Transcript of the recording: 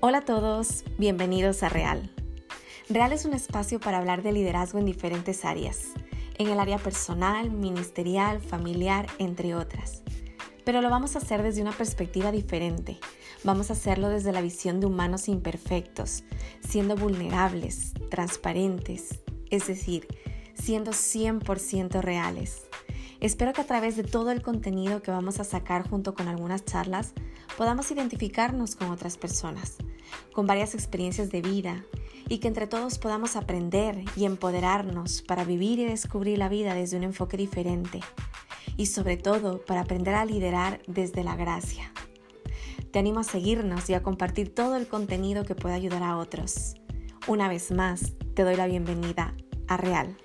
Hola a todos, bienvenidos a Real. Real es un espacio para hablar de liderazgo en diferentes áreas, en el área personal, ministerial, familiar, entre otras. Pero lo vamos a hacer desde una perspectiva diferente. Vamos a hacerlo desde la visión de humanos imperfectos, siendo vulnerables, transparentes, es decir, siendo 100% reales. Espero que a través de todo el contenido que vamos a sacar junto con algunas charlas podamos identificarnos con otras personas, con varias experiencias de vida y que entre todos podamos aprender y empoderarnos para vivir y descubrir la vida desde un enfoque diferente y sobre todo para aprender a liderar desde la gracia. Te animo a seguirnos y a compartir todo el contenido que pueda ayudar a otros. Una vez más, te doy la bienvenida a Real.